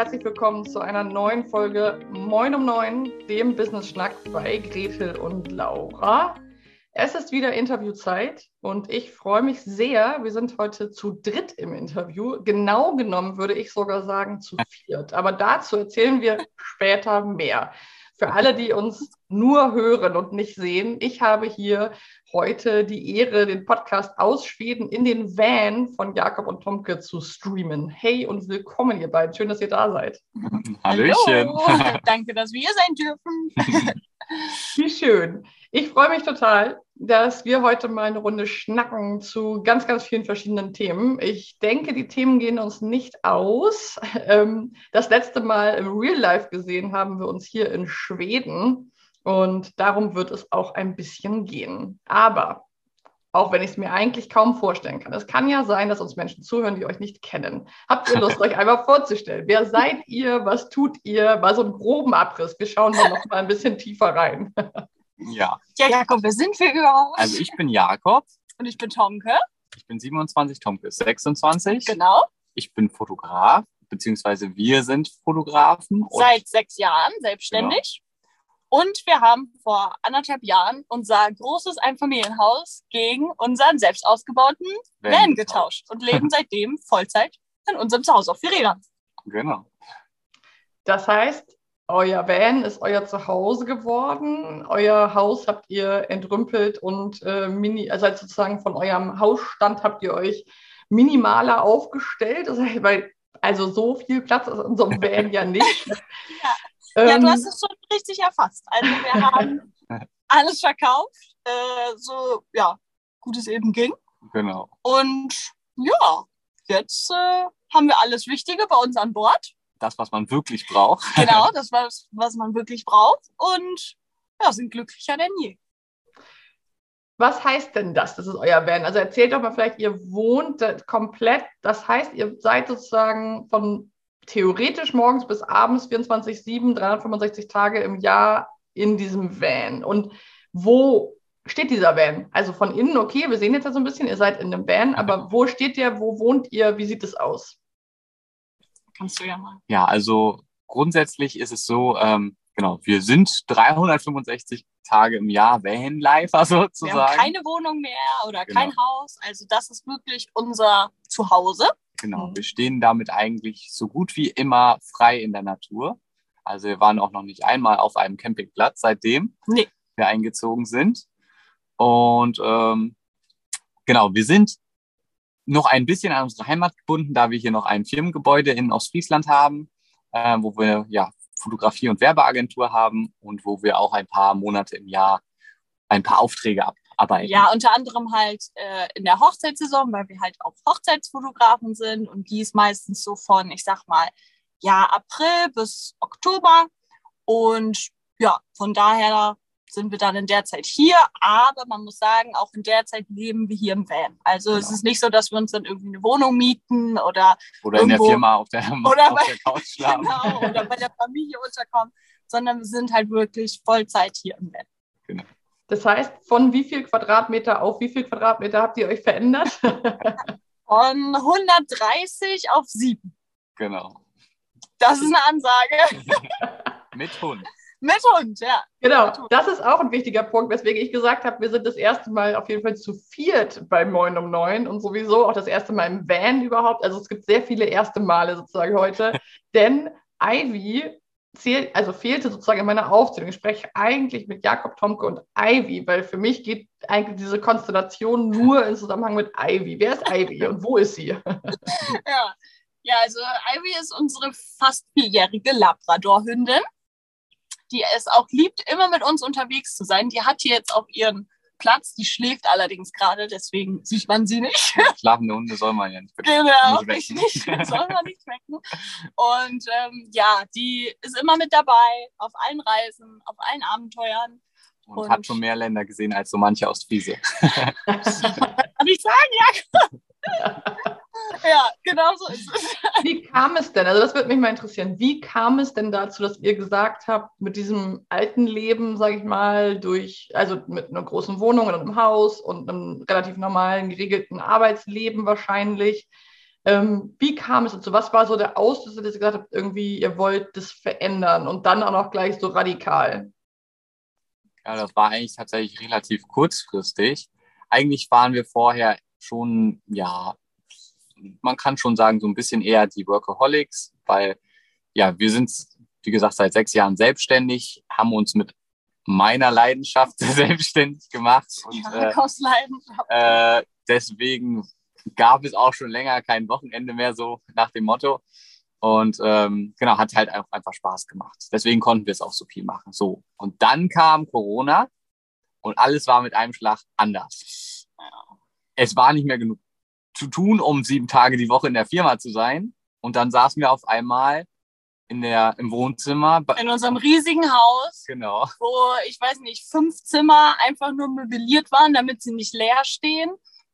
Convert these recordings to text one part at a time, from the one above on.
herzlich willkommen zu einer neuen Folge Moin um Neun, dem Business Schnack bei Gretel und Laura. Es ist wieder Interviewzeit und ich freue mich sehr. Wir sind heute zu dritt im Interview. Genau genommen würde ich sogar sagen zu viert. Aber dazu erzählen wir später mehr. Für alle, die uns nur hören und nicht sehen, ich habe hier heute die Ehre, den Podcast aus Schweden in den Van von Jakob und Tomke zu streamen. Hey und willkommen, ihr beiden. Schön, dass ihr da seid. Hallöchen. Hallo. Danke, dass wir hier sein dürfen. Wie schön. Ich freue mich total, dass wir heute mal eine Runde schnacken zu ganz, ganz vielen verschiedenen Themen. Ich denke, die Themen gehen uns nicht aus. Ähm, das letzte Mal im Real Life gesehen haben wir uns hier in Schweden und darum wird es auch ein bisschen gehen. Aber auch wenn ich es mir eigentlich kaum vorstellen kann. Es kann ja sein, dass uns Menschen zuhören, die euch nicht kennen. Habt ihr Lust, euch einmal vorzustellen? Wer seid ihr? Was tut ihr? Mal so einen groben Abriss. Wir schauen da noch mal ein bisschen tiefer rein. Ja, Ja, Jakob, wer sind wir überhaupt? also ich bin Jakob, Und ich bin Tomke. ich bin 27, Tomke ist 26. Genau. Ich bin Fotograf, beziehungsweise wir sind Fotografen. Seit sechs Jahren selbstständig. Und wir haben vor anderthalb Jahren unser großes Einfamilienhaus gegen unseren selbst ausgebauten Van Van getauscht und leben seitdem Vollzeit in unserem Zuhause auf vier Rädern. Genau. Das heißt, euer Van ist euer Zuhause geworden. Euer Haus habt ihr entrümpelt und äh, mini, also sozusagen von eurem Hausstand habt ihr euch minimaler aufgestellt. Das heißt, weil, also so viel Platz ist in so einem Van ja nicht. Ja, Ähm, du hast es schon richtig erfasst. Also wir haben alles verkauft, äh, so ja, gut es eben ging. Genau. Und ja, jetzt äh, haben wir alles Wichtige bei uns an Bord. Das, was man wirklich braucht. Genau, das was, was man wirklich braucht. Und ja, sind glücklicher denn je. Was heißt denn das? Das ist euer Van. Also erzählt doch mal vielleicht, ihr wohnt komplett. Das heißt, ihr seid sozusagen von theoretisch morgens bis abends 24-7, 365 Tage im Jahr in diesem Van. Und wo steht dieser Van? Also von innen, okay, wir sehen jetzt ja so ein bisschen, ihr seid in einem Van, aber wo steht der? Wo wohnt ihr? Wie sieht es aus? Kannst du ja mal. Ja, also grundsätzlich ist es so, ähm, genau, wir sind 365 Tage im Jahr Vanlifer Wir sozusagen. haben keine Wohnung mehr oder Genau. kein Haus. Also das ist wirklich unser Zuhause. Genau, Mhm. wir stehen damit eigentlich so gut wie immer frei in der Natur. Also wir waren auch noch nicht einmal auf einem Campingplatz, seitdem Nee. wir eingezogen sind. Und ähm, genau, wir sind noch ein bisschen an unsere Heimat gebunden, da wir hier noch ein Firmengebäude in Ostfriesland haben, äh, wo wir ja Fotografie- und Werbeagentur haben und wo wir auch ein paar Monate im Jahr ein paar Aufträge abarbeiten. Ja, unter anderem halt äh, in der Hochzeitssaison, weil wir halt auch Hochzeitsfotografen sind und die ist meistens so von, ich sag mal, ja, April bis Oktober. Und ja, von daher sind wir dann in der Zeit hier, aber man muss sagen, auch in der Zeit leben wir hier im Van. Also es Genau. ist nicht so, dass wir uns dann irgendwie eine Wohnung mieten oder Oder in der irgendwo- Firma auf der, Oder auf bei- der Couch schlafen. genau, oder bei der Familie unterkommen, sondern wir sind halt wirklich Vollzeit hier im Van. Das heißt, von wie viel Quadratmeter auf wie viel Quadratmeter habt ihr euch verändert? Von 130 auf 7. Genau. Das ist eine Ansage. Mit Hund. Mit Hund, ja. Genau, das ist auch ein wichtiger Punkt, weswegen ich gesagt habe, wir sind das erste Mal auf jeden Fall zu viert bei Moin um Neun und sowieso auch das erste Mal im Van überhaupt. Also es gibt sehr viele erste Male sozusagen heute, denn Ivy zählt, also fehlte sozusagen in meiner Aufzählung. Ich spreche eigentlich mit Jakob Tomke und Ivy, weil für mich geht eigentlich diese Konstellation nur im Zusammenhang mit Ivy. Wer ist Ivy und wo ist sie? ja. Ja, also Ivy ist unsere fast vierjährige Labrador-Hündin, die es auch liebt, immer mit uns unterwegs zu sein. Die hat hier jetzt auch ihren Platz, die schläft allerdings gerade, deswegen sieht man sie nicht. Schlafende Hunde soll man ja nicht Genau, nicht wecken. Soll man nicht wecken. Und ähm, ja, die ist immer mit dabei, auf allen Reisen, auf allen Abenteuern. Und, Und- hat schon mehr Länder gesehen als so manche aus Friese. Kann ich sagen, ja? ja, genau so ist es. Wie kam es denn? Also das würde mich mal interessieren. Wie kam es denn dazu, dass ihr gesagt habt, mit diesem alten Leben, sage ich mal, durch, also mit einer großen Wohnung und einem Haus und einem relativ normalen, geregelten Arbeitsleben wahrscheinlich, Ähm, wie kam es dazu? Was war so der Auslöser, dass ihr gesagt habt, irgendwie, ihr wollt das verändern und dann auch noch gleich so radikal? Ja, das war eigentlich tatsächlich relativ kurzfristig. Eigentlich waren wir vorher schon, ja, man kann schon sagen, so ein bisschen eher die Workaholics, weil ja, wir sind, wie gesagt, seit sechs Jahren selbstständig, haben uns mit meiner Leidenschaft selbstständig gemacht. Und, Leidenschaft. äh, deswegen gab es auch schon länger kein Wochenende mehr so nach dem Motto. Und ähm, genau, hat halt auch einfach Spaß gemacht. Deswegen konnten wir es auch so viel machen. So. Und dann kam Corona und alles war mit einem Schlag anders. Es war nicht mehr genug zu tun, um sieben Tage die Woche in der Firma zu sein. Und dann saßen wir auf einmal in der, im Wohnzimmer. In unserem riesigen Haus, Genau. wo ich weiß nicht, fünf Zimmer einfach nur möbliert waren, damit sie nicht leer stehen.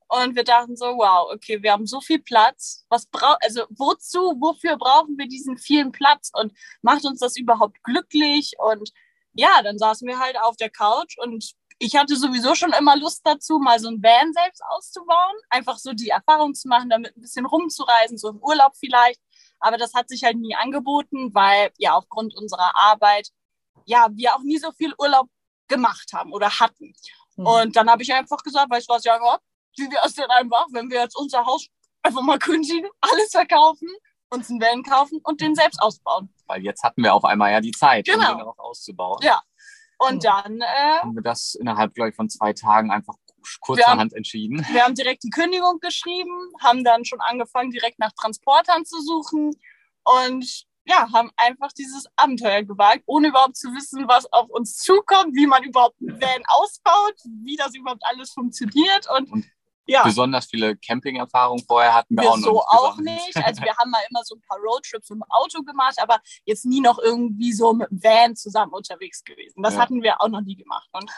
Und wir dachten so, wow, okay, wir haben so viel Platz. Was braucht, also wozu, wofür brauchen wir diesen vielen Platz? Und macht uns das überhaupt glücklich? Und ja, dann saßen wir halt auf der Couch und ich hatte sowieso schon immer Lust dazu, mal so ein Van selbst auszubauen. Einfach so die Erfahrung zu machen, damit ein bisschen rumzureisen, so im Urlaub vielleicht. Aber das hat sich halt nie angeboten, weil ja aufgrund unserer Arbeit ja wir auch nie so viel Urlaub gemacht haben oder hatten. Hm. Und dann habe ich einfach gesagt, weißt du was, ja Gott, wie wäre es denn einfach, wenn wir jetzt unser Haus einfach mal kündigen, alles verkaufen, uns einen Van kaufen und den selbst ausbauen. Weil jetzt hatten wir auf einmal ja die Zeit, Genau. um den auch auszubauen. Ja. Und Hm. dann, äh, Haben wir das innerhalb, glaube ich, von zwei Tagen einfach Wir kurzerhand entschieden. wir haben direkt die Kündigung geschrieben, haben dann schon angefangen, direkt nach Transportern zu suchen und ja, haben einfach dieses Abenteuer gewagt, ohne überhaupt zu wissen, was auf uns zukommt, wie man überhaupt einen Van ausbaut, wie das überhaupt alles funktioniert und Und ja. Besonders viele Camping-Erfahrungen vorher hatten wir, wir auch noch so nicht auch nicht. Also wir haben mal immer so ein paar Roadtrips im Auto gemacht, aber jetzt nie noch irgendwie so mit dem Van zusammen unterwegs gewesen. Das Ja. hatten wir auch noch nie gemacht. Und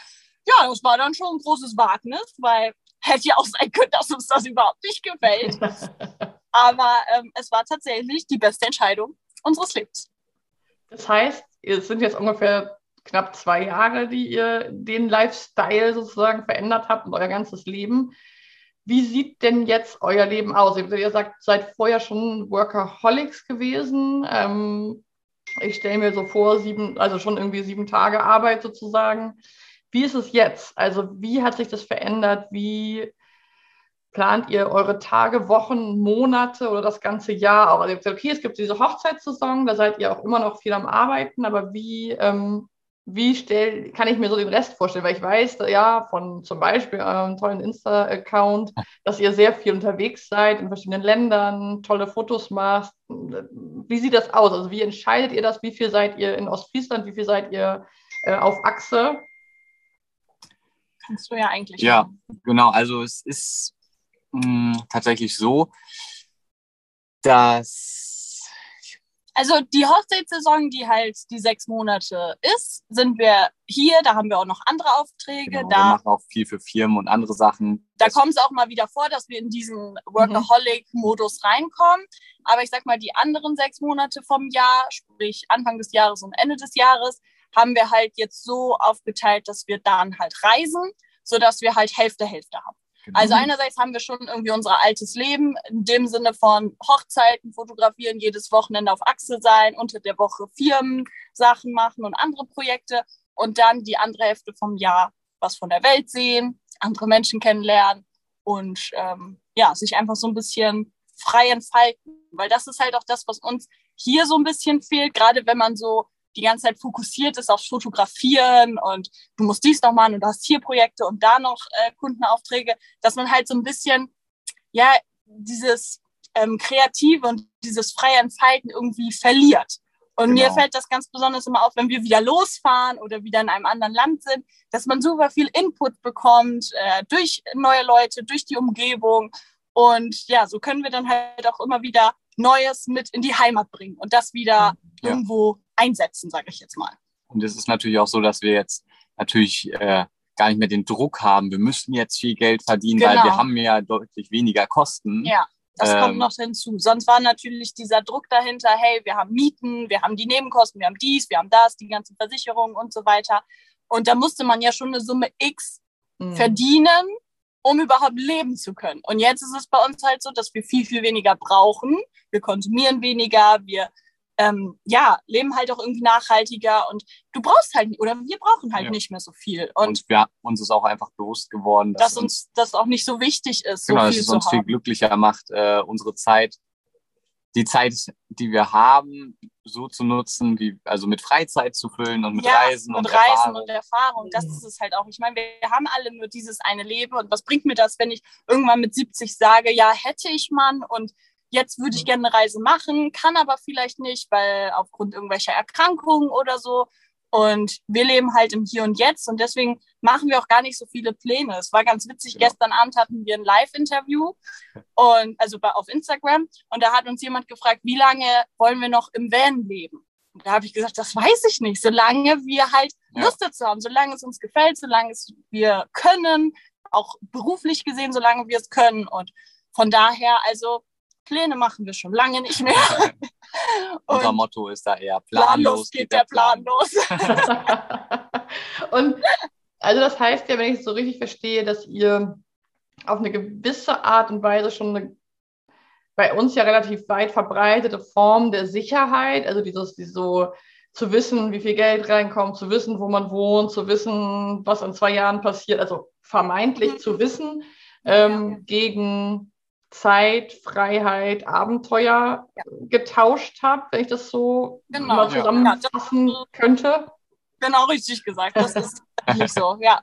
ja, das war dann schon ein großes Wagnis, weil hätte ja auch sein können, dass uns das überhaupt nicht gefällt. Aber ähm, es war tatsächlich die beste Entscheidung unseres Lebens. Das heißt, es sind jetzt ungefähr knapp zwei Jahre, die ihr den Lifestyle sozusagen verändert habt und euer ganzes Leben. Wie sieht denn jetzt euer Leben aus? Ihr sagt, seid vorher schon Workaholics gewesen. Ähm, ich stelle mir so vor, sieben, also schon irgendwie sieben Tage Arbeit sozusagen. Wie ist es jetzt? Also wie hat sich das verändert? Wie plant ihr eure Tage, Wochen, Monate oder das ganze Jahr auch? Also ihr habt gesagt, okay, es gibt diese Hochzeitssaison, da seid ihr auch immer noch viel am Arbeiten, aber wie, ähm, wie stell, kann ich mir so den Rest vorstellen? Weil ich weiß ja von zum Beispiel eurem tollen Insta-Account, dass ihr sehr viel unterwegs seid in verschiedenen Ländern, tolle Fotos macht. Wie sieht das aus? Also wie entscheidet ihr das? Wie viel seid ihr in Ostfriesland? Wie viel seid ihr äh, auf Achse? Kannst du ja eigentlich. Ja. machen. Genau, also es ist mh, tatsächlich so, dass Also die Hochzeitssaison, die halt die sechs Monate ist, sind wir hier. Da haben wir auch noch andere Aufträge. genau, wir da machen auch viel für Firmen und andere Sachen. da kommt es auch mal wieder vor, dass wir in diesen Workaholic-Modus reinkommen. Aber ich sag mal, die anderen sechs Monate vom Jahr, sprich Anfang des Jahres und Ende des Jahres, haben wir halt jetzt so aufgeteilt, dass wir dann halt reisen, sodass wir halt Hälfte, Hälfte haben. Genau. Also einerseits haben wir schon irgendwie unser altes Leben in dem Sinne von Hochzeiten fotografieren, jedes Wochenende auf Achse sein, unter der Woche Firmen Sachen machen und andere Projekte und dann die andere Hälfte vom Jahr was von der Welt sehen, andere Menschen kennenlernen und ähm, ja, sich einfach so ein bisschen frei entfalten, weil das ist halt auch das, was uns hier so ein bisschen fehlt, gerade wenn man so die ganze Zeit fokussiert ist aufs Fotografieren und du musst dies noch machen und du hast hier Projekte und da noch äh, Kundenaufträge, dass man halt so ein bisschen, ja, dieses ähm, Kreative und dieses freie Entfalten irgendwie verliert. Und mir Genau. fällt das ganz besonders immer auf, wenn wir wieder losfahren oder wieder in einem anderen Land sind, dass man super viel Input bekommt äh, durch neue Leute, durch die Umgebung. Und ja, so können wir dann halt auch immer wieder Neues mit in die Heimat bringen und das wieder Ja. irgendwo einsetzen, sage ich jetzt mal. Und es ist natürlich auch so, dass wir jetzt natürlich äh, gar nicht mehr den Druck haben, wir müssen jetzt viel Geld verdienen, weil Genau. wir haben ja deutlich weniger Kosten. Ja, das Ähm, kommt noch hinzu. Sonst war natürlich dieser Druck dahinter, hey, wir haben Mieten, wir haben die Nebenkosten, wir haben dies, wir haben das, die ganzen Versicherungen und so weiter. Und da musste man ja schon eine Summe X Mhm. verdienen, um überhaupt leben zu können. Und jetzt ist es bei uns halt so, dass wir viel, viel weniger brauchen. Wir konsumieren weniger, wir ähm, ja, leben halt auch irgendwie nachhaltiger und du brauchst halt, oder wir brauchen halt ja. nicht mehr so viel. Und, und wir, uns ist auch einfach bewusst geworden, dass, dass uns das auch nicht so wichtig ist. Genau, so dass es uns haben. viel glücklicher macht, äh, unsere Zeit, die Zeit, die wir haben, so zu nutzen, wie, also mit Freizeit zu füllen und mit ja, Reisen und, und Reisen Erfahrung. und Erfahrung. Das ist es halt auch. Ich meine, wir haben alle nur dieses eine Leben und was bringt mir das, wenn ich irgendwann mit 70 sage, ja, hätte ich Mann und jetzt würde ich gerne eine Reise machen, kann aber vielleicht nicht, weil aufgrund irgendwelcher Erkrankungen oder so. Und wir leben halt im Hier und Jetzt und deswegen machen wir auch gar nicht so viele Pläne. Es war ganz witzig, ja. gestern Abend hatten wir ein Live-Interview und also bei, auf Instagram und da hat uns jemand gefragt, wie lange wollen wir noch im Van leben? Und da habe ich gesagt, das weiß ich nicht, solange wir halt ja. Lust dazu haben, solange es uns gefällt, solange es wir können, auch beruflich gesehen, solange wir es können. Und von daher, also Pläne machen wir schon lange nicht mehr. Unser Motto ist da eher planlos, planlos geht, der Plan, los. und also das heißt ja, wenn ich es so richtig verstehe, dass ihr auf eine gewisse Art und Weise schon eine bei uns ja relativ weit verbreitete Form der Sicherheit, also dieses, dieses so zu wissen, wie viel Geld reinkommt, zu wissen, wo man wohnt, zu wissen, was in zwei Jahren passiert, also vermeintlich mhm. zu wissen, ähm, ja. gegen Zeit, Freiheit, Abenteuer ja. getauscht habe, wenn ich das so genau. mal zusammenfassen ja, könnte. Genau, richtig gesagt. Das ist nicht so, ja.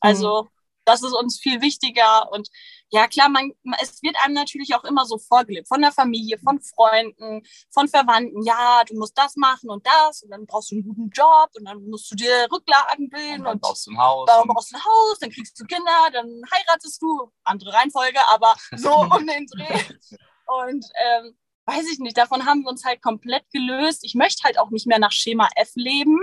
Also, das ist uns viel wichtiger und ja klar, man, es wird einem natürlich auch immer so vorgelebt, von der Familie, von Freunden, von Verwandten, ja, du musst das machen und das und dann brauchst du einen guten Job und dann musst du dir Rücklagen bilden und dann brauchst du ein Haus. Dann brauchst du ein Haus, dann kriegst du Kinder, dann heiratest du, andere Reihenfolge, aber so um den Dreh. Und ähm, weiß ich nicht, davon haben wir uns halt komplett gelöst. Ich möchte halt auch nicht mehr nach Schema F leben.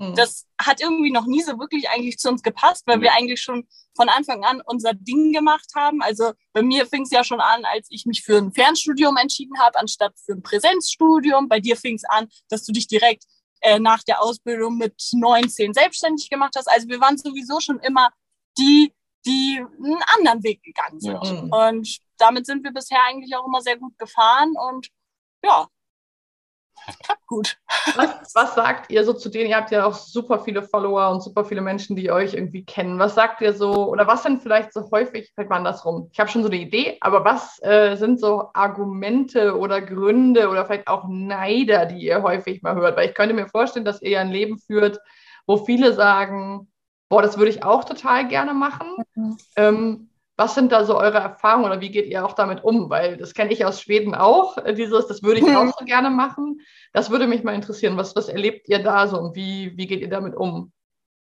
Mhm. Das hat irgendwie noch nie so wirklich eigentlich zu uns gepasst, weil mhm. wir eigentlich schon von Anfang an unser Ding gemacht haben. Also bei mir fing es ja schon an, als ich mich für ein Fernstudium entschieden habe, anstatt für ein Präsenzstudium. Bei dir fing es an, dass du dich direkt äh, nach der Ausbildung mit 19 selbstständig gemacht hast. Also wir waren sowieso schon immer die, die einen anderen Weg gegangen sind. Ja. Und damit sind wir bisher eigentlich auch immer sehr gut gefahren und ja, gut. Was, was, sagt ihr so zu denen? Ihr habt ja auch super viele Follower und super viele Menschen, die euch irgendwie kennen. Was sagt ihr so, oder was sind vielleicht so häufig, vielleicht mal andersrum? Ich habe schon so eine Idee, aber was äh, sind so Argumente oder Gründe oder vielleicht auch Neider, die ihr häufig mal hört? Weil ich könnte mir vorstellen, dass ihr ein Leben führt, wo viele sagen, boah, das würde ich auch total gerne machen. Mhm. Ähm, was sind da so eure Erfahrungen oder wie geht ihr auch damit um? Weil das kenne ich aus Schweden auch, äh, dieses, das würde ich mhm. auch so gerne machen. Das würde mich mal interessieren. Was, was erlebt ihr da so und wie, wie geht ihr damit um?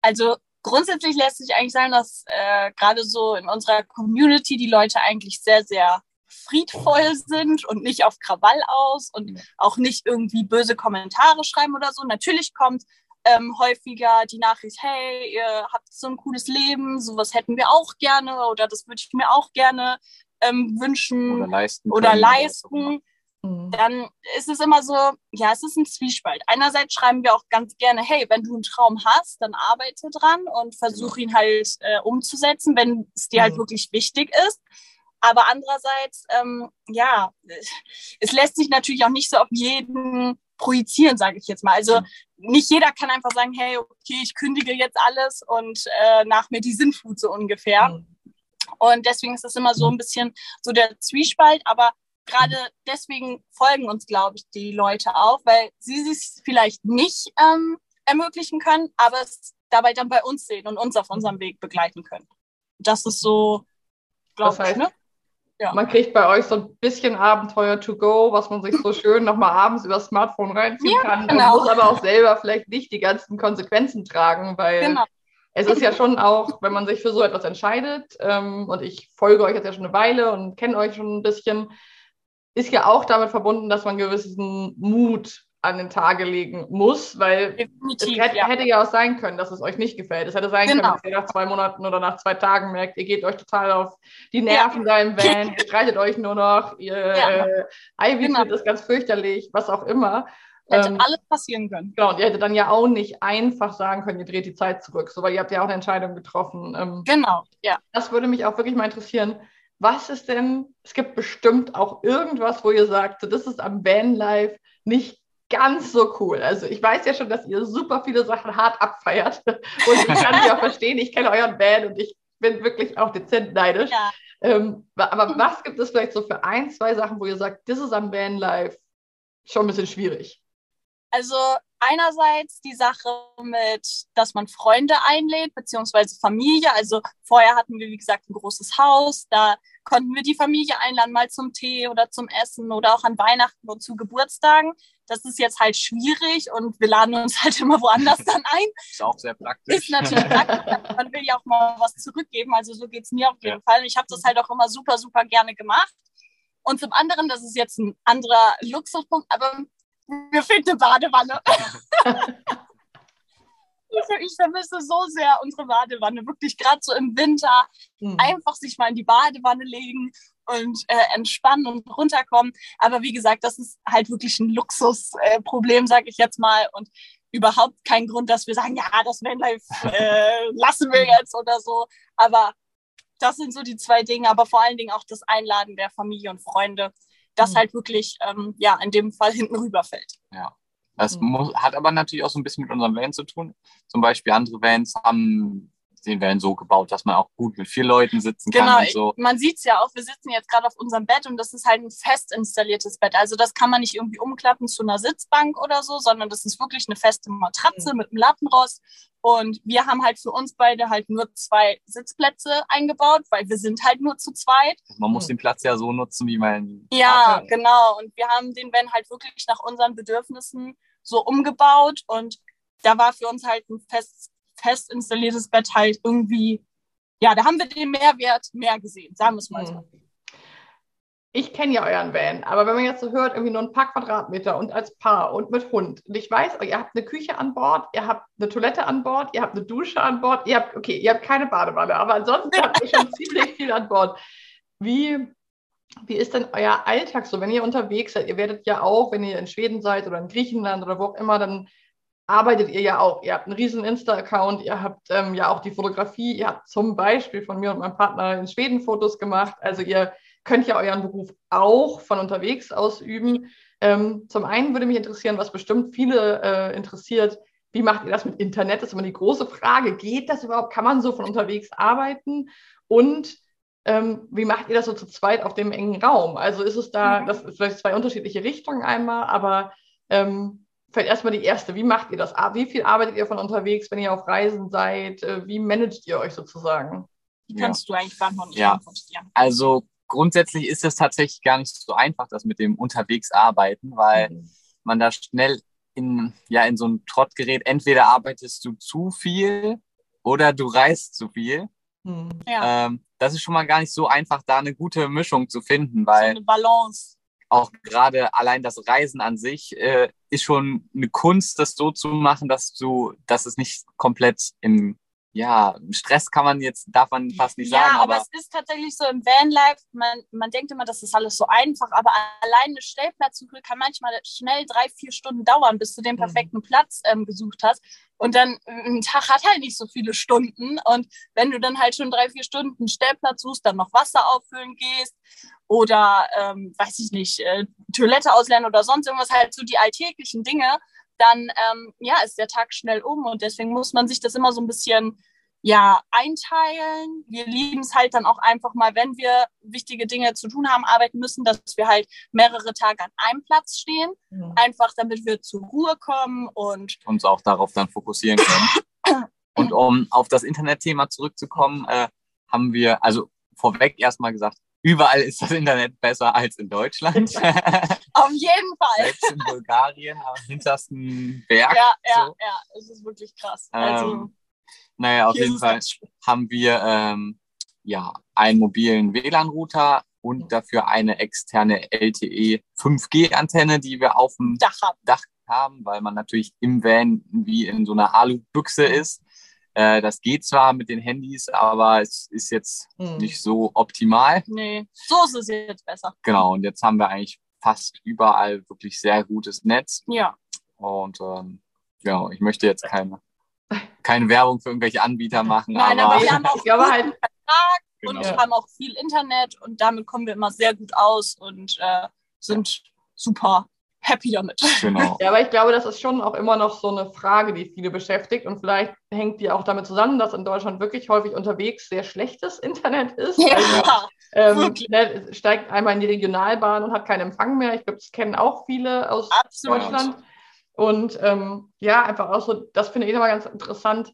Also grundsätzlich lässt sich eigentlich sagen, dass äh, gerade so in unserer Community die Leute eigentlich sehr, sehr friedvoll sind und nicht auf Krawall aus und auch nicht irgendwie böse Kommentare schreiben oder so. Natürlich kommt ähm, häufiger die Nachricht, hey, ihr habt so ein cooles Leben, sowas hätten wir auch gerne oder das würde ich mir auch gerne ähm, wünschen oder leisten. Oder leisten. Mhm. Dann ist es immer so, ja, es ist ein Zwiespalt. Einerseits schreiben wir auch ganz gerne, hey, wenn du einen Traum hast, dann arbeite dran und versuch genau. ihn halt äh, umzusetzen, wenn es dir halt mhm. halt wirklich wichtig ist. Aber andererseits, ähm, ja, es lässt sich natürlich auch nicht so auf jeden projizieren, sage ich jetzt mal. Also nicht jeder kann einfach sagen, hey, okay, ich kündige jetzt alles und äh, nach mir die Sinnflut so ungefähr. Mhm. Und deswegen ist das immer so ein bisschen so der Zwiespalt, aber gerade deswegen folgen uns, glaube ich, die Leute auch, weil sie sich vielleicht nicht ähm, ermöglichen können, aber es dabei dann bei uns sehen und uns auf unserem Weg begleiten können. Das ist so, glaube ich, ne? Ja. Man kriegt bei euch so ein bisschen Abenteuer to go, was man sich so schön nochmal abends über das Smartphone reinziehen ja, kann. Genau. Und muss aber auch selber vielleicht nicht die ganzen Konsequenzen tragen, weil genau. es ist ja schon auch, wenn man sich für so etwas entscheidet, ähm, und ich folge euch jetzt ja schon eine Weile und kenne euch schon ein bisschen, ist ja auch damit verbunden, dass man gewissen Mut an den Tage legen muss, weil Definitiv, es hätte ja. hätte ja. auch sein können, dass es euch nicht gefällt. Es hätte sein genau. können, dass ihr nach zwei Monaten oder nach zwei Tagen merkt, ihr geht euch total auf die Nerven ja. da im Van, ihr streitet euch nur noch, ihr ja. äh, Ivy genau. ist ganz fürchterlich, was auch immer. Hätte Ähm, alles passieren können. Genau, und ihr hättet dann ja auch nicht einfach sagen können, ihr dreht die Zeit zurück, so, weil ihr habt ja auch eine Entscheidung getroffen. Ähm, Genau, ja. das würde mich auch wirklich mal interessieren. Was ist denn, es gibt bestimmt auch irgendwas, wo ihr sagt, so, das ist am Vanlife nicht ganz so cool. Also ich weiß ja schon, dass ihr super viele Sachen hart abfeiert und ich kann sie auch verstehen. Ich kenne euren Van und ich bin wirklich auch dezent neidisch. ja. Ähm, aber was gibt es vielleicht so für ein, zwei Sachen, wo ihr sagt, das ist am Vanlife schon ein bisschen schwierig? Also einerseits die Sache mit, dass man Freunde einlädt, beziehungsweise Familie. Also vorher hatten wir, wie gesagt, ein großes Haus. Da konnten wir die Familie einladen, mal zum Tee oder zum Essen oder auch an Weihnachten und zu Geburtstagen. Das ist jetzt halt schwierig und wir laden uns halt immer woanders dann ein. Ist auch sehr praktisch. Ist natürlich praktisch. Man will ja auch mal was zurückgeben. Also so geht's mir auf jeden Fall. Und ich habe das halt auch immer super, super gerne gemacht. Und zum anderen, das ist jetzt ein anderer Luxuspunkt, aber mir fehlt eine Badewanne. Ich- vermisse so sehr unsere Badewanne, wirklich gerade so im Winter. Hm. Einfach sich mal in die Badewanne legen und äh, entspannen und runterkommen. Aber wie gesagt, das ist halt wirklich ein Luxusproblem, äh, sage ich jetzt mal. Und überhaupt kein Grund, dass wir sagen, ja, das Vanlife äh, lassen wir jetzt oder so. Aber das sind so die zwei Dinge. Aber vor allen Dingen auch das Einladen der Familie und Freunde, das Mhm. halt wirklich, ähm, ja, in dem Fall hinten rüberfällt. Ja. Das Mhm. muss, hat aber natürlich auch so ein bisschen mit unserem Van zu tun. Zum Beispiel andere Vans haben den Van so gebaut, dass man auch gut mit vier Leuten sitzen kann Genau, so. man sieht es ja auch, wir sitzen jetzt gerade auf unserem Bett und das ist halt ein fest installiertes Bett. Also das kann man nicht irgendwie umklappen zu einer Sitzbank oder so, sondern das ist wirklich eine feste Matratze mit einem Lattenrost. Und wir haben halt für uns beide halt nur zwei Sitzplätze eingebaut, weil wir sind halt nur zu zweit. Man muss Mhm. den Platz ja so nutzen, wie man. Ja, Okay. genau. Und wir haben den Van halt wirklich nach unseren Bedürfnissen so umgebaut und da war für uns halt ein fest, fest installiertes Bett halt irgendwie, ja, da haben wir den Mehrwert mehr gesehen, sagen wir es mal so. Hm. Ich kenne ja euren Van, aber wenn man jetzt so hört, irgendwie nur ein paar Quadratmeter und als Paar und mit Hund. Und ich weiß, ihr habt eine Küche an Bord, ihr habt eine Toilette an Bord, ihr habt eine Dusche an Bord, ihr habt, okay, ihr habt keine Badewanne, aber ansonsten habt ihr schon ziemlich viel an Bord. Wie, wie ist denn euer Alltag so, wenn ihr unterwegs seid? Ihr werdet ja auch, wenn ihr in Schweden seid oder in Griechenland oder wo auch immer, dann arbeitet ihr ja auch. Ihr habt einen riesen Insta-Account, ihr habt ähm, ja auch die Fotografie, ihr habt zum Beispiel von mir und meinem Partner in Schweden Fotos gemacht. Also ihr könnt ja euren Beruf auch von unterwegs ausüben. Ähm, zum einen würde mich interessieren, was bestimmt viele äh, interessiert, wie macht ihr das mit Internet? Das ist immer die große Frage. Geht das überhaupt? Kann man so von unterwegs arbeiten? Und ähm, wie macht ihr das so zu zweit auf dem engen Raum? Also ist es da, Mhm. das ist vielleicht zwei unterschiedliche Richtungen einmal, aber ähm, vielleicht erstmal die erste. Wie macht ihr das? Ah, Wie viel arbeitet ihr von unterwegs, wenn ihr auf Reisen seid? Äh, Wie managt ihr euch sozusagen? Die Ja. kannst du eigentlich beantworten. Ja. Also grundsätzlich ist es tatsächlich gar nicht so einfach, das mit dem unterwegs arbeiten, weil Mhm. man da schnell in, ja, in so ein Trott gerät. Entweder arbeitest du zu viel oder du reist zu viel. Mhm. Ja, Ähm, das ist schon mal gar nicht so einfach, da eine gute Mischung zu finden, so weil eine Balance. Auch gerade allein das Reisen an sich äh, ist schon eine Kunst, das so zu machen, dass du, dass es nicht komplett im ja, Stress kann man jetzt, darf man fast nicht ja, sagen, aber, aber, es ist tatsächlich so im Vanlife, man, man denkt immer, das ist alles so einfach, aber allein eine Stellplatzsuche kann manchmal schnell drei, vier Stunden dauern, bis du den Mhm. perfekten Platz ähm, gesucht hast. Und dann äh, ein Tag hat halt nicht so viele Stunden. Und wenn du dann halt schon drei, vier Stunden einen Stellplatz suchst, dann noch Wasser auffüllen gehst oder, ähm, weiß ich nicht, äh, Toilette auslernen oder sonst irgendwas, halt so die alltäglichen Dinge, dann ähm, ja, ist der Tag schnell um. Und deswegen muss man sich das immer so ein bisschen ja, einteilen. Wir lieben es halt dann auch einfach mal, wenn wir wichtige Dinge zu tun haben, arbeiten müssen, dass wir halt mehrere Tage an einem Platz stehen. Mhm. Einfach damit wir zur Ruhe kommen und uns auch darauf dann fokussieren können. Und um auf das Internetthema zurückzukommen, äh, haben wir, also vorweg erstmal gesagt, überall ist das Internet besser als in Deutschland. auf jeden Fall. Selbst in Bulgarien, am hintersten Berg. Ja, ja, so. ja, es ist wirklich krass. Also, Ähm, naja, auf jeden es Fall haben wir ähm, ja einen mobilen WLAN-Router und dafür eine externe LTE 5G-Antenne, die wir auf dem Dach haben. Dach haben, weil man natürlich im Van wie in so einer Alu-Büchse ist. Äh, das geht zwar mit den Handys, aber es ist jetzt Mhm. nicht so optimal. Nee, so ist es jetzt besser. Genau, und jetzt haben wir eigentlich fast überall wirklich sehr gutes Netz. Ja, Und ähm, genau, ich möchte jetzt keine, keine Werbung für irgendwelche Anbieter machen. Nein, aber, aber wir haben auch glaube halt, Vertrag genau. und haben auch viel Internet und damit kommen wir immer sehr gut aus und äh, sind super happy damit. Genau. Ja, aber ich glaube, das ist schon auch immer noch so eine Frage, die viele beschäftigt. Und vielleicht hängt die auch damit zusammen, dass in Deutschland wirklich häufig unterwegs sehr schlechtes Internet ist. Ja, also, ähm, ne, steigt einmal in die Regionalbahn und hat keinen Empfang mehr. Ich glaube, das kennen auch viele aus Absolut. Deutschland. Und ähm, ja, einfach auch so, das finde ich immer ganz interessant,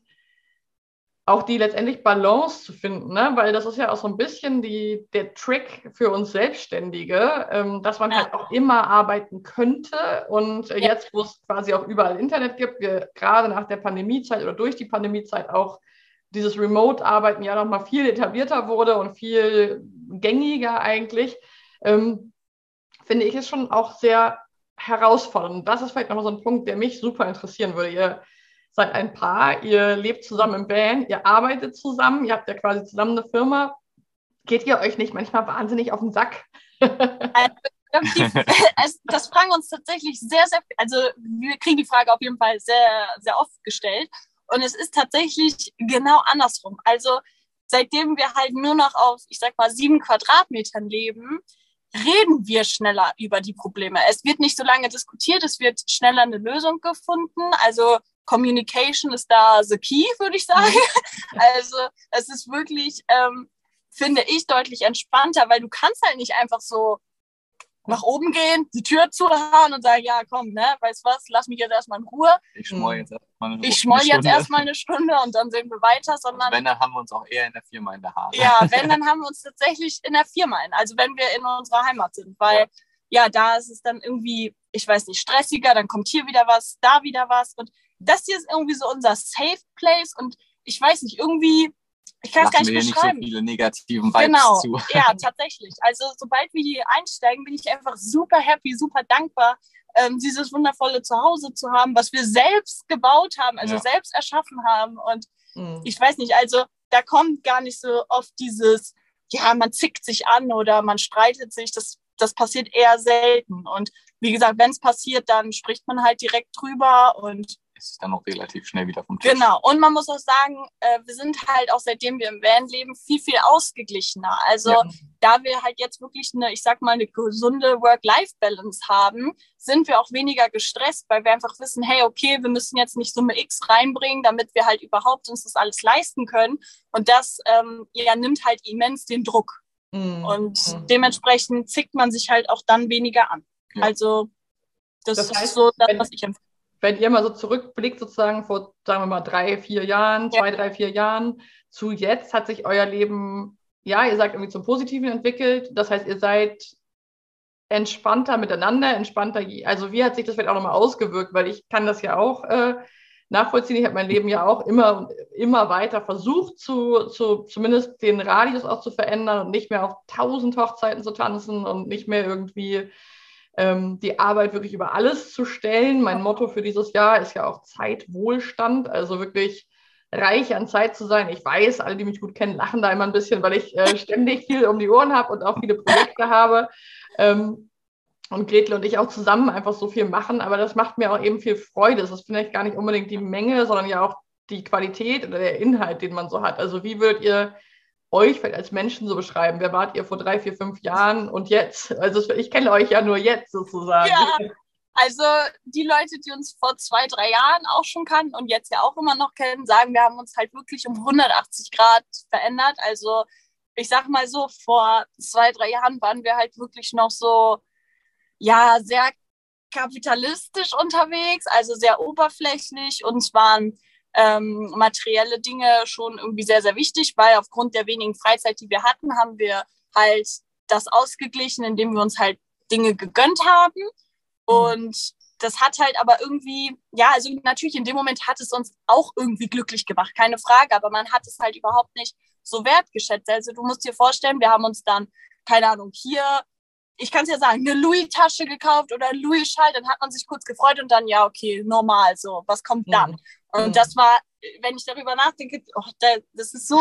auch die letztendlich Balance zu finden, ne? weil das ist ja auch so ein bisschen die, der Trick für uns Selbstständige, ähm, dass man ja. halt auch immer arbeiten könnte. Und äh, ja. jetzt, wo es quasi auch überall Internet gibt, wir gerade nach der Pandemiezeit oder durch die Pandemiezeit auch dieses Remote-Arbeiten ja nochmal viel etablierter wurde und viel gängiger eigentlich, ähm, finde ich es schon auch sehr herausfordernd. Das ist vielleicht nochmal so ein Punkt, der mich super interessieren würde. Ihr seid ein Paar, ihr lebt zusammen im Band, ihr arbeitet zusammen, ihr habt ja quasi zusammen eine Firma. Geht ihr euch nicht manchmal wahnsinnig auf den Sack? Also, das fragen uns tatsächlich sehr, sehr, also wir kriegen die Frage auf jeden Fall sehr, sehr oft gestellt. Und es ist tatsächlich genau andersrum. Also seitdem wir halt nur noch auf, ich sag mal, sieben Quadratmetern leben, reden wir schneller über die Probleme. Es wird nicht so lange diskutiert, es wird schneller eine Lösung gefunden. Also Communication ist da the key, würde ich sagen. Also es ist wirklich, ähm, finde ich, deutlich entspannter, weil du kannst halt nicht einfach so nach oben gehen, die Tür zuhauen und sagen, ja, komm, ne, weißt was, lass mich jetzt erstmal in Ruhe. Ich schmoll jetzt erstmal eine, ich schmoll jetzt erstmal eine Stunde und dann sehen wir weiter, sondern. wenn, dann haben wir uns auch eher in der Firma in der Haare. Ja, wenn, dann haben wir uns tatsächlich in der Firma in, also wenn wir in unserer Heimat sind, weil ja, ja da ist es dann irgendwie, ich weiß nicht, stressiger, dann kommt hier wieder was, da wieder was und das hier ist irgendwie so unser Safe Place und ich weiß nicht, irgendwie, ich kann es gar nicht beschreiben. nicht so viele negativen Vibes genau. zu. Ja, tatsächlich. Also sobald wir hier einsteigen, bin ich einfach super happy, super dankbar, ähm, dieses wundervolle Zuhause zu haben, was wir selbst gebaut haben, also ja. selbst erschaffen haben. Und mhm. ich weiß nicht, also da kommt gar nicht so oft dieses, ja, man zickt sich an oder man streitet sich. Das, das passiert eher selten. Und wie gesagt, wenn es passiert, dann spricht man halt direkt drüber und ist es dann auch relativ schnell wieder vom Tisch. Genau. Und man muss auch sagen, äh, wir sind halt auch seitdem wir im Van leben viel, viel ausgeglichener. Also ja. da wir halt jetzt wirklich eine, ich sag mal, eine gesunde Work-Life-Balance haben, sind wir auch weniger gestresst, weil wir einfach wissen, hey, okay, wir müssen jetzt nicht Summe X reinbringen, damit wir halt überhaupt uns das alles leisten können. Und das ähm, ja, nimmt halt immens den Druck. Mhm. Und mhm. dementsprechend zickt man sich halt auch dann weniger an. Ja. Also das, das heißt, ist so das, was ich empfehle wenn ihr mal so zurückblickt, sozusagen vor, sagen wir mal, drei, vier Jahren, ja. zwei, drei, vier Jahren zu jetzt, hat sich euer Leben, ja, ihr sagt irgendwie zum Positiven entwickelt. Das heißt, ihr seid entspannter miteinander, entspannter. Also wie hat sich das vielleicht auch nochmal ausgewirkt? Weil ich kann das ja auch äh, nachvollziehen. Ich habe mein Leben ja auch immer immer weiter versucht, zu, zu zumindest den Radius auch zu verändern und nicht mehr auf tausend Hochzeiten zu tanzen und nicht mehr irgendwie ähm, die Arbeit wirklich über alles zu stellen. Mein Motto für dieses Jahr ist ja auch Zeitwohlstand, also wirklich reich an Zeit zu sein. Ich weiß, alle, die mich gut kennen, lachen da immer ein bisschen, weil ich äh, ständig viel um die Ohren habe und auch viele Projekte habe. Ähm, und Gretel und ich auch zusammen einfach so viel machen, aber das macht mir auch eben viel Freude. Das ist vielleicht gar nicht unbedingt die Menge, sondern ja auch die Qualität oder der Inhalt, den man so hat. Also wie würdet ihr euch als Menschen so beschreiben? Wer wart ihr vor drei, vier, fünf Jahren und jetzt? Also ich kenne euch ja nur jetzt sozusagen. Ja, also die Leute, die uns vor zwei, drei Jahren auch schon kannten und jetzt ja auch immer noch kennen, sagen, wir haben uns halt wirklich um 180 Grad verändert. Also ich sag mal so, vor zwei, drei Jahren waren wir halt wirklich noch so, ja, sehr kapitalistisch unterwegs, also sehr oberflächlich. Uns waren ähm, materielle Dinge schon irgendwie sehr, sehr wichtig, weil aufgrund der wenigen Freizeit, die wir hatten, haben wir halt das ausgeglichen, indem wir uns halt Dinge gegönnt haben. Mhm. Und das hat halt aber irgendwie, ja, also natürlich in dem Moment hat es uns auch irgendwie glücklich gemacht, keine Frage, aber man hat es halt überhaupt nicht so wertgeschätzt. Also du musst dir vorstellen, wir haben uns dann, keine Ahnung, hier, ich kann es ja sagen, eine Louis-Tasche gekauft oder einen Louis-Schall, dann hat man sich kurz gefreut und dann, ja, okay, normal, so, was kommt dann? Mhm. Und mhm. das war, wenn ich darüber nachdenke, oh, das ist so,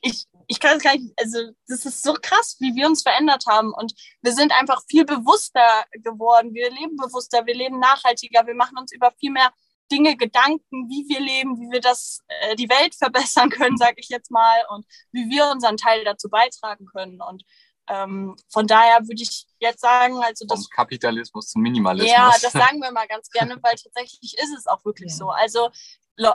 ich ich kann es gar nicht, also das ist so krass, wie wir uns verändert haben und wir sind einfach viel bewusster geworden. Wir leben bewusster, wir leben nachhaltiger, wir machen uns über viel mehr Dinge Gedanken, wie wir leben, wie wir das äh, die Welt verbessern können, sage ich jetzt mal, und wie wir unseren Teil dazu beitragen können. Und ähm, von daher würde ich jetzt sagen, also das. Vom Kapitalismus zum Minimalismus. Ja, das sagen wir mal ganz gerne, weil tatsächlich ist es auch wirklich ja. so. Also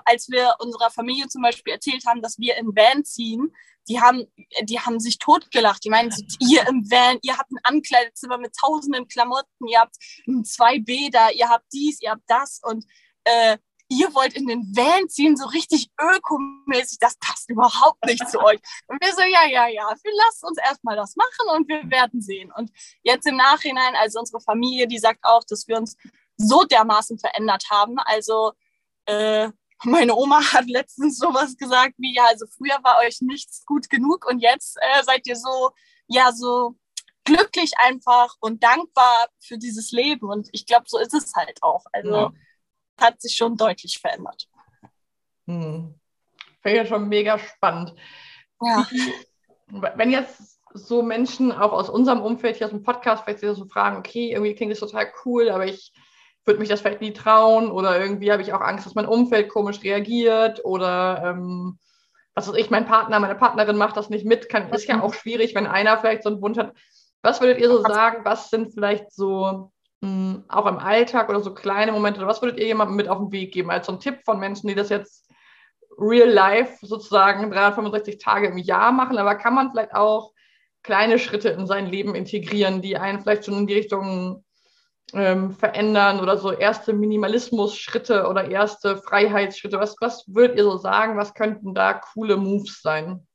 als wir unserer Familie zum Beispiel erzählt haben, dass wir in Van ziehen, die haben, die haben sich totgelacht. Die meinen, ihr im Van, ihr habt ein Ankleidezimmer mit tausenden Klamotten, ihr habt zwei Bäder, ihr habt dies, ihr habt das und äh, ihr wollt in den Van ziehen, so richtig ökomäßig, das passt überhaupt nicht zu euch. Und wir so, ja, ja, ja, wir lasst uns erstmal das machen und wir werden sehen. Und jetzt im Nachhinein, also unsere Familie, die sagt auch, dass wir uns so dermaßen verändert haben. Also äh, meine Oma hat letztens sowas gesagt wie, ja, also früher war euch nichts gut genug und jetzt äh, seid ihr so, ja, so glücklich einfach und dankbar für dieses Leben. Und ich glaube, so ist es halt auch. Also ja hat sich schon deutlich verändert. Hm. Finde ich ja schon mega spannend. Ja. Wenn jetzt so Menschen auch aus unserem Umfeld hier aus dem Podcast vielleicht so fragen, okay, irgendwie klingt das total cool, aber ich würde mich das vielleicht nie trauen oder irgendwie habe ich auch Angst, dass mein Umfeld komisch reagiert oder ähm, was weiß ich, mein Partner, meine Partnerin macht das nicht mit, kann, ist ja auch schwierig, wenn einer vielleicht so einen Wunsch hat. Was würdet ihr so sagen, was sind vielleicht so mh, auch im Alltag oder so kleine Momente, was würdet ihr jemandem mit auf den Weg geben, als so ein Tipp von Menschen, die das jetzt real life sozusagen 365 Tage im Jahr machen, aber kann man vielleicht auch kleine Schritte in sein Leben integrieren, die einen vielleicht schon in die Richtung ähm, verändern oder so erste Minimalismus-Schritte oder erste Freiheitsschritte? Was, was würdet ihr so sagen? Was könnten da coole Moves sein?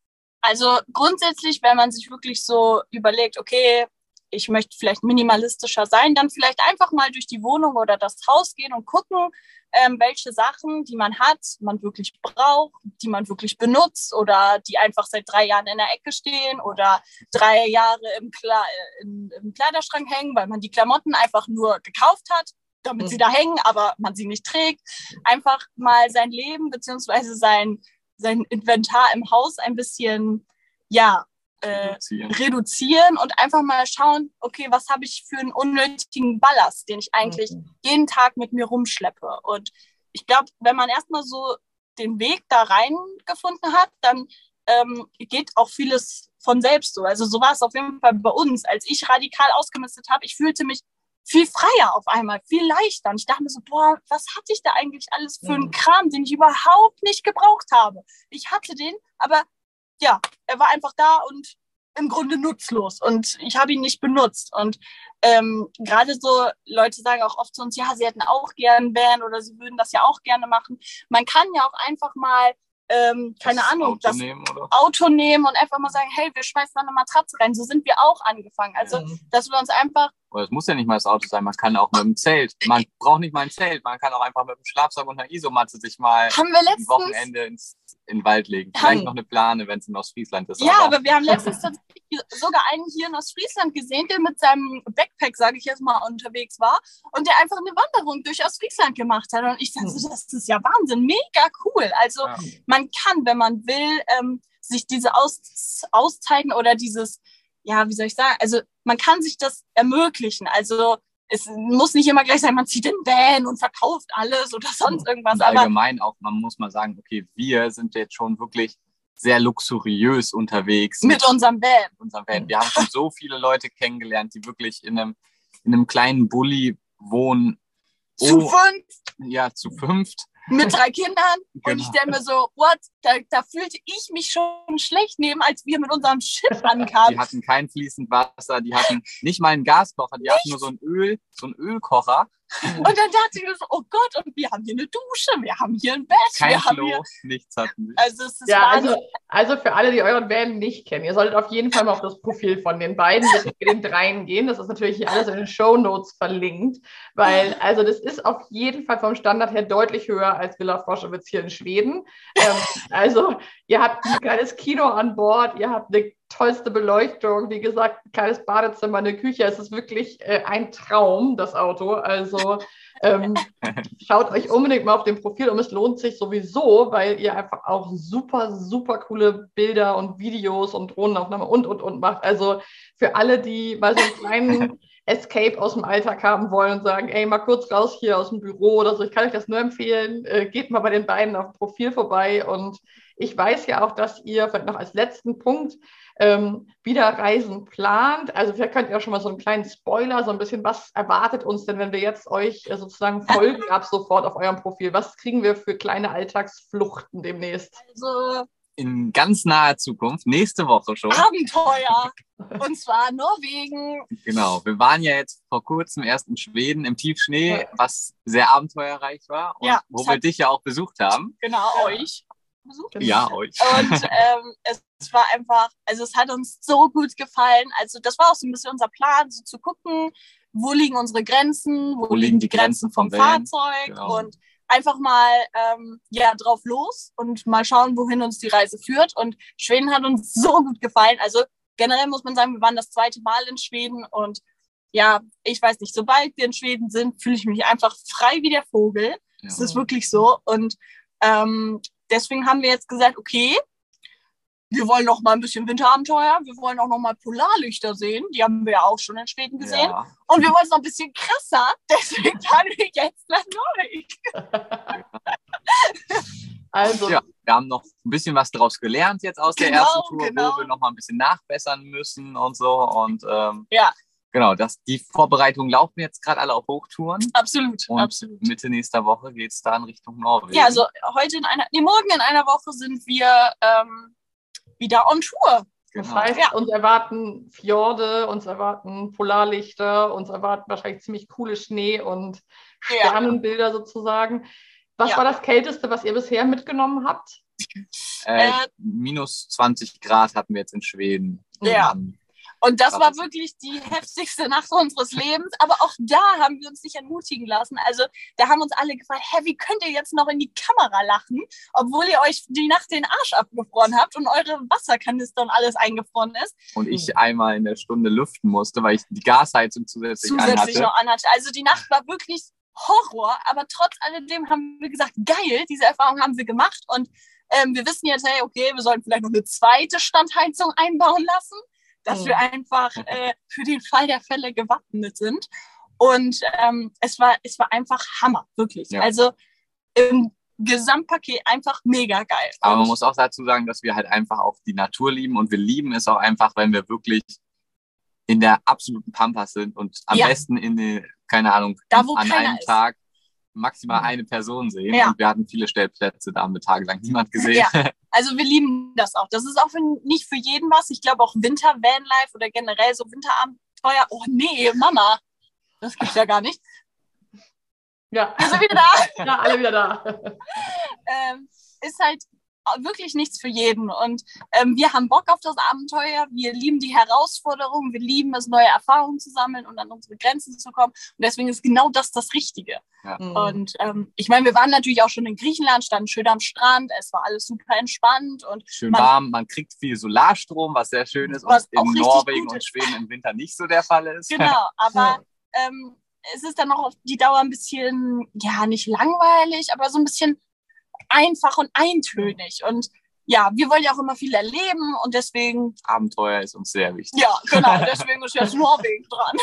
Also grundsätzlich, wenn man sich wirklich so überlegt, okay, ich möchte vielleicht minimalistischer sein, dann vielleicht einfach mal durch die Wohnung oder das Haus gehen und gucken, ähm, welche Sachen, die man hat, man wirklich braucht, die man wirklich benutzt oder die einfach seit drei Jahren in der Ecke stehen oder drei Jahre im, Kle in, im Kleiderschrank hängen, weil man die Klamotten einfach nur gekauft hat, damit mhm. sie da hängen, aber man sie nicht trägt. Einfach mal sein Leben beziehungsweise sein, sein Inventar im Haus ein bisschen, ja, äh, reduzieren. reduzieren. und einfach mal schauen, okay, was habe ich für einen unnötigen Ballast, den ich eigentlich okay. jeden Tag mit mir rumschleppe. Und ich glaube, wenn man erstmal so den Weg da reingefunden hat, dann ähm, geht auch vieles von selbst so. Also so war es auf jeden Fall bei uns. Als ich radikal ausgemistet habe, ich fühlte mich viel freier auf einmal, viel leichter. Und ich dachte mir so, boah, was hatte ich da eigentlich alles für einen Kram, den ich überhaupt nicht gebraucht habe? Ich hatte den, aber ja, er war einfach da und im Grunde nutzlos und ich habe ihn nicht benutzt. Und ähm, gerade so Leute sagen auch oft zu uns, ja, sie hätten auch gern Van oder sie würden das ja auch gerne machen. Man kann ja auch einfach mal ähm, keine das Ahnung, Auto das nehmen, Auto nehmen und einfach mal sagen, hey, wir schmeißen da eine Matratze rein. So sind wir auch angefangen. Also, mhm. dass wir uns einfach. es muss ja nicht mal das Auto sein, man kann auch mit dem Zelt. Man braucht nicht mal ein Zelt, man kann auch einfach mit dem Schlafsack und einer Isomatte sich mal ein Wochenende ins, in den Wald legen. Vielleicht haben, noch eine Plane, wenn es in Ostfriesland ist. Ja, aber, aber wir haben letztens tatsächlich sogar einen hier in Ostfriesland gesehen, der mit seinem Backpack, sage ich jetzt mal, unterwegs war und der einfach eine Wanderung durch Ostfriesland gemacht hat. Und ich dachte, mhm. das ist ja Wahnsinn, mega cool. Also ja. man kann, wenn man will, ähm, sich diese Aus Auszeiten oder dieses, ja, wie soll ich sagen, also man kann sich das ermöglichen. Also es muss nicht immer gleich sein, man zieht den Van und verkauft alles oder sonst irgendwas. Und allgemein auch, man muss mal sagen, okay, wir sind jetzt schon wirklich sehr luxuriös unterwegs. Mit unserem Van. Unserem Van. Wir haben schon so viele Leute kennengelernt, die wirklich in einem, in einem kleinen Bulli wohnen. Zu oh, fünf? Ja, zu fünft mit drei Kindern. Genau. Und ich denke mir so, what? Da, da, fühlte ich mich schon schlecht neben, als wir mit unserem Schiff ankamen. Die hatten kein fließend Wasser, die hatten nicht mal einen Gaskocher, die nicht? hatten nur so ein Öl, so ein Ölkocher. Und dann dachte ich mir so, oh Gott, und wir haben hier eine Dusche, wir haben hier ein Bett. Kein wir Klo, haben hier... nichts hatten wir. Also, es ist ja, also, also für alle, die euren Van nicht kennen, ihr solltet auf jeden Fall mal auf das Profil von den beiden, den dreien gehen. Das ist natürlich hier alles in den Show Notes verlinkt, weil also das ist auf jeden Fall vom Standard her deutlich höher als Villa Froschewitz hier in Schweden. Ähm, also ihr habt ein kleines Kino an Bord, ihr habt eine tollste Beleuchtung. Wie gesagt, ein kleines Badezimmer, eine Küche. Es ist wirklich äh, ein Traum, das Auto. Also ähm, schaut euch unbedingt mal auf dem Profil um. Es lohnt sich sowieso, weil ihr einfach auch super, super coole Bilder und Videos und Drohnenaufnahmen und, und, und macht. Also für alle, die mal so einen kleinen Escape aus dem Alltag haben wollen und sagen, ey, mal kurz raus hier aus dem Büro oder so. Ich kann euch das nur empfehlen. Äh, geht mal bei den beiden auf dem Profil vorbei. Und ich weiß ja auch, dass ihr vielleicht noch als letzten Punkt ähm, wieder Reisen plant. Also vielleicht könnt ihr auch schon mal so einen kleinen Spoiler, so ein bisschen, was erwartet uns denn, wenn wir jetzt euch äh, sozusagen folgen ab sofort auf eurem Profil? Was kriegen wir für kleine Alltagsfluchten demnächst? Also In ganz naher Zukunft, nächste Woche schon. Abenteuer. Und zwar Norwegen. Genau, wir waren ja jetzt vor kurzem erst in Schweden im Tiefschnee, Ja. was sehr abenteuerreich war und Ja, wo wir dich ja auch besucht haben. Genau, euch. Besucht. Ja, euch. Und ähm, es war einfach, also es hat uns so gut gefallen. Also das war auch so ein bisschen unser Plan, so zu gucken, wo liegen unsere Grenzen, wo, liegen die Grenzen vom? Fahrzeug Genau. und einfach mal ähm, ja drauf los und mal schauen, wohin uns die Reise führt. Und Schweden hat uns so gut gefallen. Also generell muss man sagen, wir waren das zweite Mal in Schweden und ja, ich weiß nicht, sobald wir in Schweden sind, fühle ich mich einfach frei wie der Vogel. Es Ja. ist wirklich so. Und ähm, deswegen haben wir jetzt gesagt, okay, wir wollen noch mal ein bisschen Winterabenteuer, wir wollen auch noch mal Polarlichter sehen. Die haben wir ja auch schon in Schweden gesehen. Ja. Und wir wollen es noch ein bisschen krasser. Deswegen fahren wir jetzt nach Norwegen. Also, ja, wir haben noch ein bisschen was daraus gelernt jetzt aus der Genau, ersten Tour, genau. wo wir noch mal ein bisschen nachbessern müssen und so. Und ähm, Ja. genau, das, die Vorbereitungen laufen jetzt gerade alle auf Hochtouren. Absolut, Und absolut. Mitte nächster Woche geht es dann Richtung Norwegen. Ja, also heute in einer, nee, morgen in einer Woche sind wir ähm, wieder on Tour. das genau. heißt, Ja. uns erwarten Fjorde, uns erwarten Polarlichter, uns erwarten wahrscheinlich ziemlich coole Schnee- und Ja. Sternenbilder sozusagen. Was Ja. war das Kälteste, was ihr bisher mitgenommen habt? äh, äh, minus 20 Grad hatten wir jetzt in Schweden. Ja. Und das war wirklich die heftigste Nacht unseres Lebens. Aber auch da haben wir uns nicht entmutigen lassen. Also da haben uns alle gefragt, hä, wie könnt ihr jetzt noch in die Kamera lachen, obwohl ihr euch die Nacht den Arsch abgefroren habt und eure Wasserkanister und alles eingefroren ist. und ich einmal in der Stunde lüften musste, weil ich die Gasheizung zusätzlich, zusätzlich anhatte. noch anhatte. Also die Nacht war wirklich Horror, aber trotz alledem haben wir gesagt, geil, diese Erfahrung haben wir gemacht und ähm, wir wissen jetzt, hey, okay, wir sollten vielleicht noch eine zweite Standheizung einbauen lassen, dass Mhm. wir einfach äh, für den Fall der Fälle gewappnet sind. Und ähm, es war es war einfach Hammer, wirklich. Ja. Also im Gesamtpaket einfach mega geil. Aber man muss auch dazu sagen, dass wir halt einfach auch die Natur lieben und wir lieben es auch einfach, wenn wir wirklich in der absoluten Pampas sind und am Ja. besten in die, keine Ahnung, Da, an einem ist. Tag maximal Mhm. eine Person sehen. Ja. Und wir hatten viele Stellplätze, da haben wir tagelang niemand gesehen. Ja. Also wir lieben das auch. Das ist auch für, nicht für jeden was. Ich glaube auch Winter Vanlife oder generell so Winterabenteuer. Oh nee, Mama. Das gibt's ja gar nicht. Ja, sind wieder da. ja alle wieder da. Ähm, ist halt wirklich nichts für jeden. Und ähm, wir haben Bock auf das Abenteuer. Wir lieben die Herausforderung. Wir lieben es, neue Erfahrungen zu sammeln und an unsere Grenzen zu kommen. Und deswegen ist genau das das Richtige. Mhm. Und ähm, ich meine, wir waren natürlich auch schon in Griechenland, standen schön am Strand. Es war alles super entspannt und Schön Man- warm, man kriegt viel Solarstrom, was sehr schön ist, Was in Norwegen und. Schweden im Winter nicht so der Fall ist. Genau, aber ähm, es ist dann auch auf die Dauer ein bisschen, ja, nicht langweilig, aber so ein bisschen einfach und eintönig. Und ja, wir wollen ja auch immer viel erleben und deswegen, Abenteuer ist uns sehr wichtig. ja, genau, deswegen ist jetzt Norwegen dran.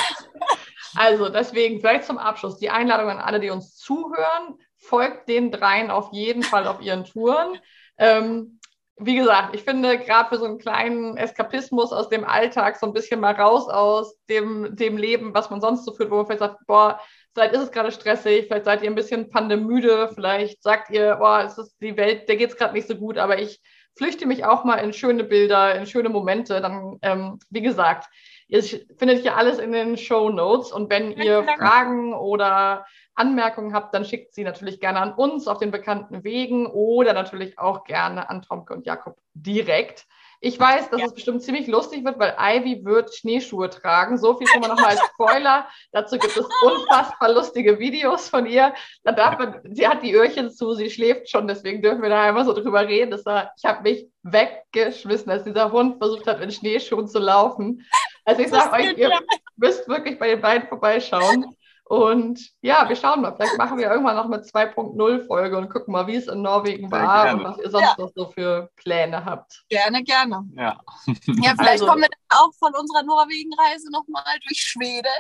Also deswegen vielleicht zum Abschluss die Einladung an alle, die uns zuhören. Folgt den dreien auf jeden Fall auf ihren Touren. Ähm, wie gesagt, ich finde gerade für so einen kleinen Eskapismus aus dem Alltag, so ein bisschen mal raus aus dem, dem Leben, was man sonst so führt, wo man vielleicht sagt, boah, vielleicht ist es gerade stressig, vielleicht seid ihr ein bisschen pandemüde, vielleicht sagt ihr, boah, es ist die Welt, der geht es gerade nicht so gut, aber ich flüchte mich auch mal in schöne Bilder, in schöne Momente. Dann, ähm, wie gesagt, Ihr findet hier alles in den Show Notes und wenn ihr. Fragen oder Anmerkungen habt, dann schickt sie natürlich gerne an uns auf den bekannten Wegen oder natürlich auch gerne an Tomke und Jakob direkt. Ich weiß, dass ja. es bestimmt ziemlich lustig wird, weil Ivy wird Schneeschuhe tragen. So viel schon mal nochmal als Spoiler. Dazu gibt es unfassbar lustige Videos von ihr. Da darf man, sie hat die Öhrchen zu, sie schläft schon, deswegen dürfen wir da einmal so drüber reden. Das war, ich habe mich weggeschmissen, als dieser Hund versucht hat, in Schneeschuhen zu laufen. Also ich sage euch, ihr müsst wirklich bei den beiden vorbeischauen. Und ja, wir schauen mal. Vielleicht machen wir irgendwann noch eine 2.0 Folge und gucken mal, wie es in Norwegen war und was ihr sonst ja. noch so für Pläne habt. Gerne, gerne. Ja, ja vielleicht also, kommen wir dann auch von unserer Norwegen-Reise nochmal durch Schweden.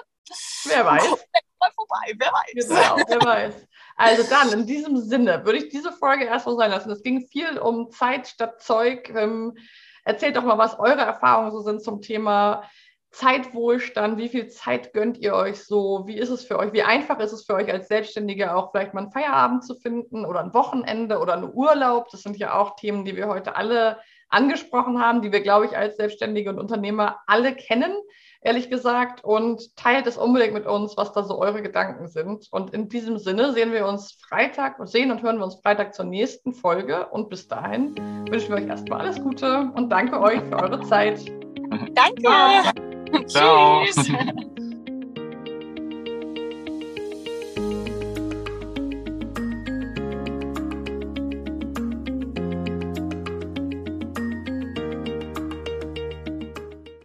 Wer weiß. Mal vorbei, wer weiß. Genau, wer weiß. Also dann, in diesem Sinne, würde ich diese Folge erstmal sein lassen. Es ging viel um Zeit statt Zeug. Ähm, erzählt doch mal, was eure Erfahrungen so sind zum Thema Zeitwohlstand, wie viel Zeit gönnt ihr euch so? Wie ist es für euch? Wie einfach ist es für euch als Selbstständige auch vielleicht mal einen Feierabend zu finden oder ein Wochenende oder einen Urlaub? Das sind ja auch Themen, die wir heute alle angesprochen haben, die wir, glaube ich, als Selbstständige und Unternehmer alle kennen, ehrlich gesagt. Und teilt es unbedingt mit uns, was da so eure Gedanken sind. Und in diesem Sinne sehen wir uns Freitag und sehen und hören wir uns Freitag zur nächsten Folge. Und bis dahin wünschen wir euch erstmal alles Gute und danke euch für eure Zeit. Danke. Ciao. Cheers.